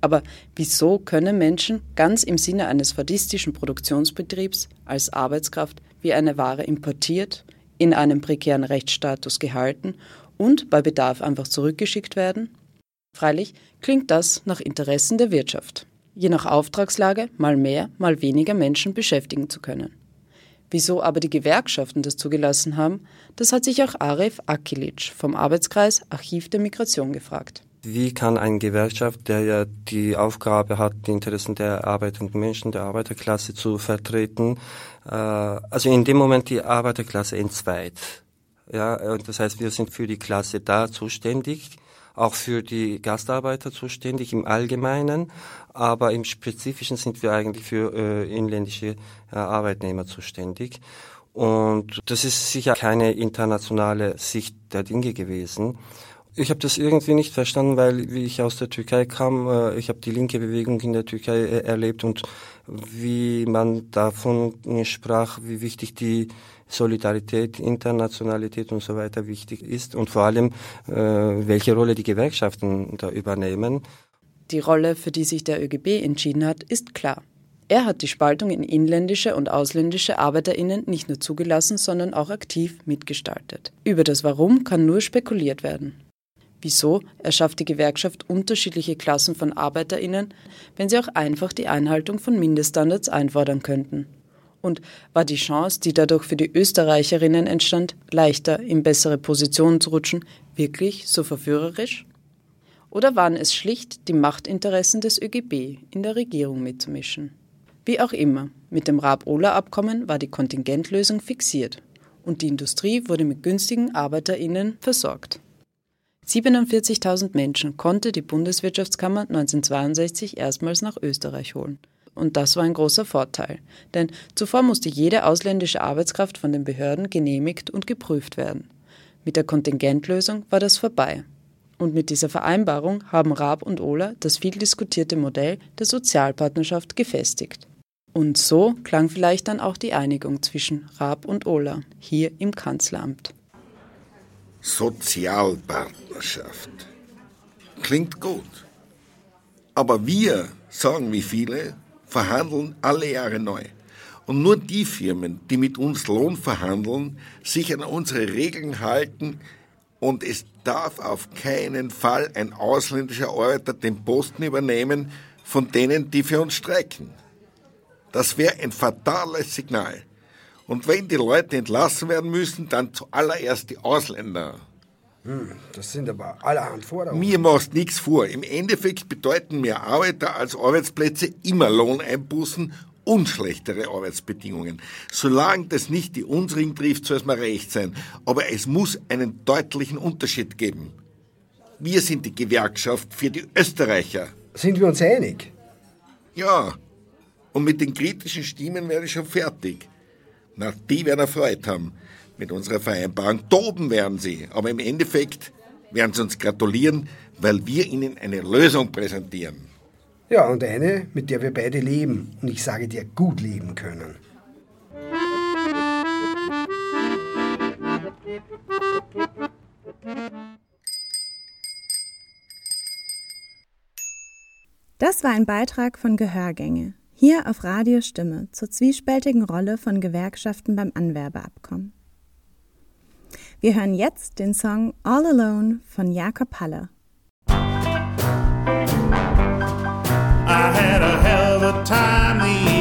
Aber wieso können Menschen ganz im Sinne eines fadistischen Produktionsbetriebs als Arbeitskraft wie eine Ware importiert, in einem prekären Rechtsstatus gehalten und bei Bedarf einfach zurückgeschickt werden? Freilich klingt das nach Interessen der Wirtschaft, je nach Auftragslage mal mehr, mal weniger Menschen beschäftigen zu können. Wieso aber die Gewerkschaften das zugelassen haben, das hat sich auch Arif Akilic vom Arbeitskreis Archiv der Migration gefragt. Wie kann eine Gewerkschaft, der ja die Aufgabe hat, die Interessen der arbeitenden Menschen, der Arbeiterklasse zu vertreten, äh, also in dem Moment die Arbeiterklasse entzweit. Ja, das heißt, wir sind für die Klasse da zuständig, auch für die Gastarbeiter zuständig im Allgemeinen, aber im Spezifischen sind wir eigentlich für äh, inländische äh, Arbeitnehmer zuständig. Und das ist sicher keine internationale Sicht der Dinge gewesen. Ich habe das irgendwie nicht verstanden, weil wie ich aus der Türkei kam, äh, ich habe die linke Bewegung in der Türkei äh, erlebt und wie man davon sprach, wie wichtig die Solidarität, Internationalität und so weiter wichtig ist und vor allem, äh, welche Rolle die Gewerkschaften da übernehmen. Die Rolle, für die sich der ÖGB entschieden hat, ist klar. Er hat die Spaltung in inländische und ausländische Arbeiterinnen nicht nur zugelassen, sondern auch aktiv mitgestaltet. Über das Warum kann nur spekuliert werden. Wieso erschafft die Gewerkschaft unterschiedliche Klassen von Arbeiterinnen, wenn sie auch einfach die Einhaltung von Mindeststandards einfordern könnten? Und war die Chance, die dadurch für die Österreicherinnen entstand, leichter in bessere Positionen zu rutschen, wirklich so verführerisch? Oder waren es schlicht die Machtinteressen des ÖGB, in der Regierung mitzumischen? Wie auch immer, mit dem Raab-Ohler-Abkommen war die Kontingentlösung fixiert und die Industrie wurde mit günstigen ArbeiterInnen versorgt. 47.000 Menschen konnte die Bundeswirtschaftskammer 1962 erstmals nach Österreich holen. Und das war ein großer Vorteil, denn zuvor musste jede ausländische Arbeitskraft von den Behörden genehmigt und geprüft werden. Mit der Kontingentlösung war das vorbei. Und mit dieser Vereinbarung haben Raab und Ohler das viel diskutierte Modell der Sozialpartnerschaft gefestigt. Und so klang vielleicht dann auch die Einigung zwischen Raab und Ohler hier im Kanzleramt. Sozialpartnerschaft. Klingt gut. Aber wir, sagen wie viele, verhandeln alle Jahre neu. Und nur die Firmen, die mit uns Lohn verhandeln, sich an unsere Regeln halten und es darf auf keinen Fall ein ausländischer Arbeiter den Posten übernehmen von denen, die für uns streiken. Das wäre ein fatales Signal. Und wenn die Leute entlassen werden müssen, dann zuallererst die Ausländer. Hm, das sind aber allerhand Forderungen. Mir machst nichts vor. Im Endeffekt bedeuten mehr Arbeiter als Arbeitsplätze immer Lohneinbußen und schlechtere Arbeitsbedingungen. Solange das nicht die unsrigen trifft, soll es mir recht sein. Aber es muss einen deutlichen Unterschied geben. Wir sind die Gewerkschaft für die Österreicher. Sind wir uns einig? Ja, Und mit den kritischen Stimmen wäre ich schon fertig. Na, die werden erfreut haben mit unserer Vereinbarung. Toben werden sie, aber im Endeffekt werden sie uns gratulieren, weil wir ihnen eine Lösung präsentieren. Ja, und eine, mit der wir beide leben. Und ich sage dir, gut leben können. Das war ein Beitrag von Gehörgänge, hier auf Radio Stimme zur zwiespältigen Rolle von Gewerkschaften beim Anwerbeabkommen. Wir hören jetzt den Song All Alone von Jakob Haller. I had a hell of a time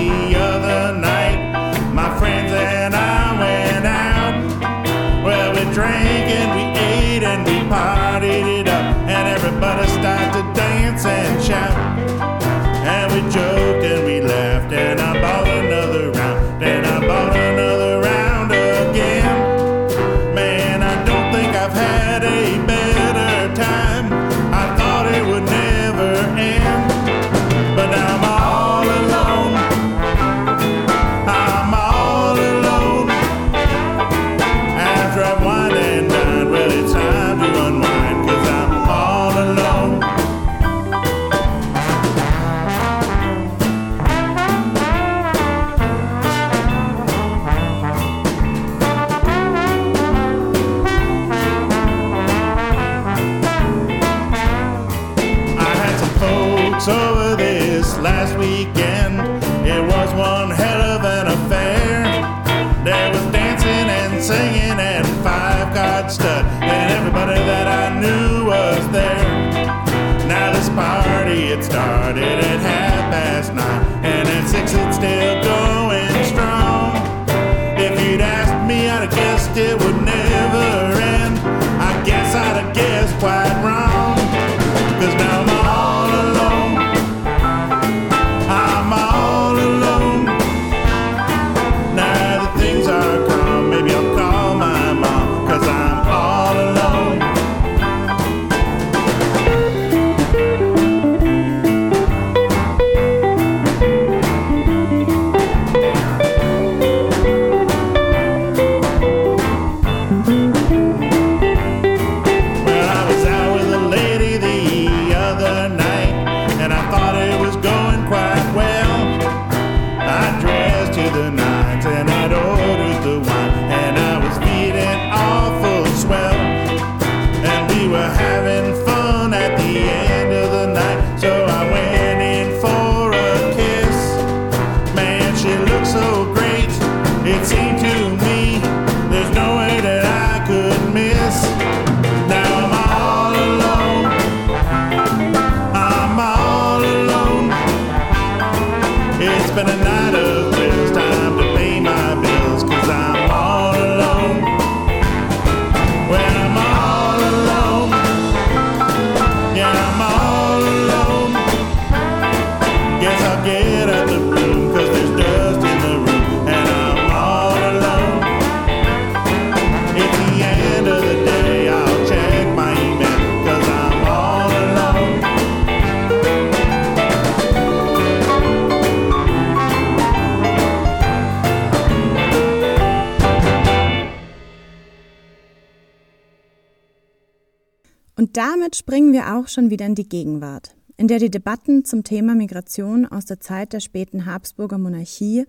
damit springen wir auch schon wieder in die Gegenwart, in der die Debatten zum Thema Migration aus der Zeit der späten Habsburger Monarchie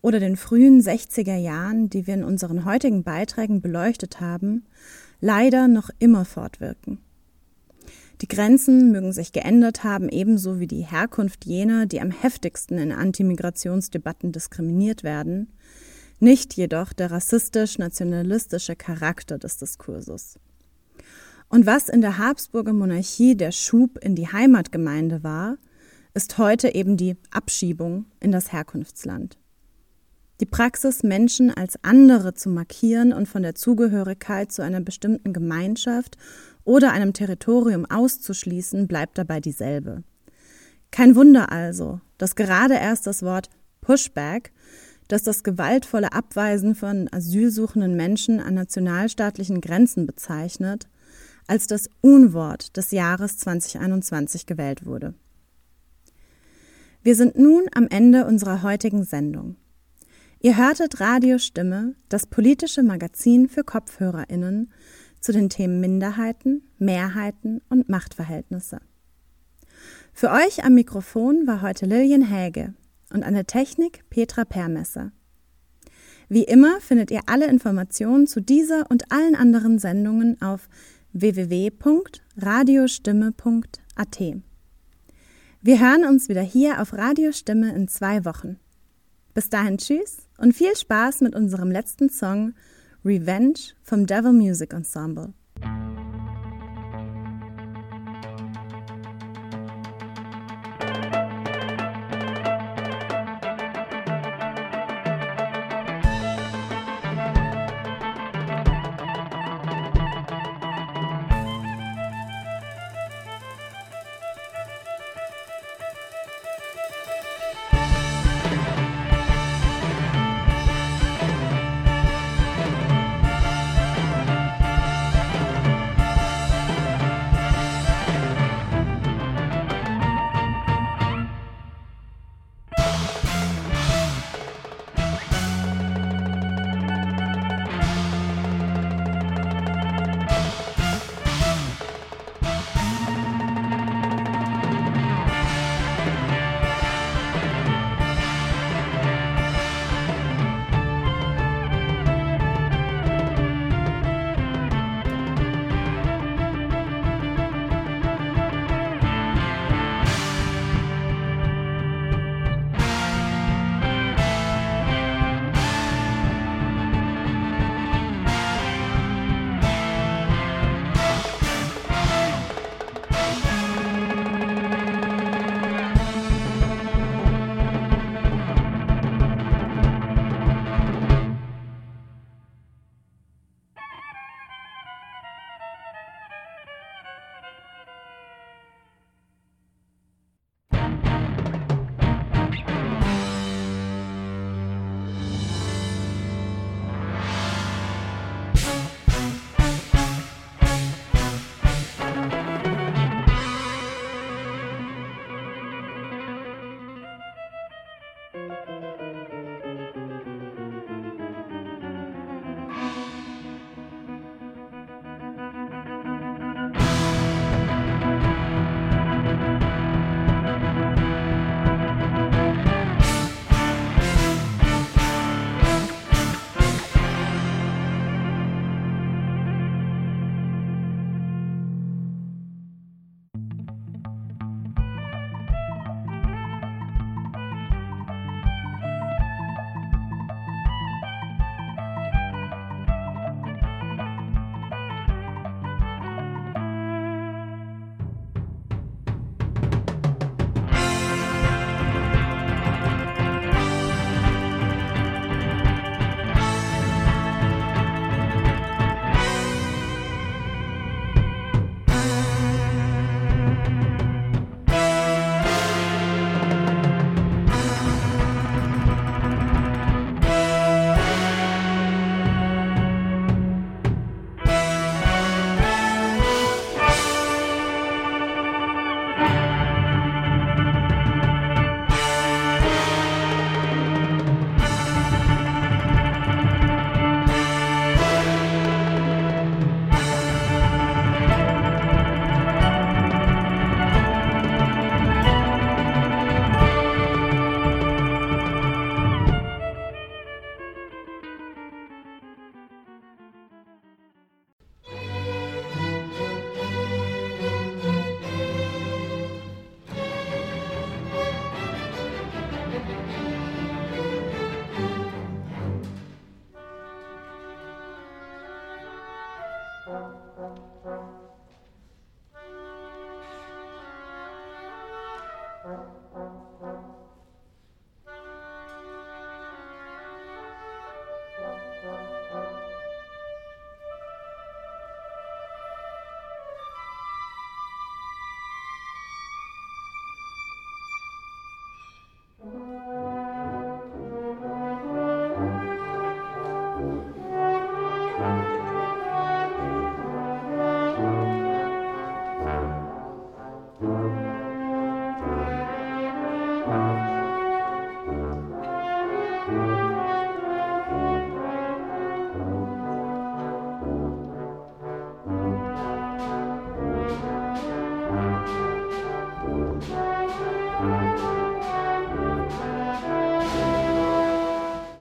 oder den frühen 60er Jahren, die wir in unseren heutigen Beiträgen beleuchtet haben, leider noch immer fortwirken. Die Grenzen mögen sich geändert haben, ebenso wie die Herkunft jener, die am heftigsten in Antimigrationsdebatten diskriminiert werden, nicht jedoch der rassistisch-nationalistische Charakter des Diskurses. Und was in der Habsburger Monarchie der Schub in die Heimatgemeinde war, ist heute eben die Abschiebung in das Herkunftsland. Die Praxis, Menschen als andere zu markieren und von der Zugehörigkeit zu einer bestimmten Gemeinschaft oder einem Territorium auszuschließen, bleibt dabei dieselbe. Kein Wunder also, dass gerade erst das Wort Pushback, das das gewaltvolle Abweisen von asylsuchenden Menschen an nationalstaatlichen Grenzen bezeichnet, als das Unwort des Jahres 2021 gewählt wurde. Wir sind nun am Ende unserer heutigen Sendung. Ihr hörtet Radiostimme, das politische Magazin für KopfhörerInnen zu den Themen Minderheiten, Mehrheiten und Machtverhältnisse. Für euch am Mikrofon war heute Lillian Häge und an der Technik Petra Permesser. Wie immer findet ihr alle Informationen zu dieser und allen anderen Sendungen auf www.radiostimme.at. Wir hören uns wieder hier auf Radiostimme in zwei Wochen. Bis dahin tschüss und viel Spaß mit unserem letzten Song Revenge vom Devil Music Ensemble.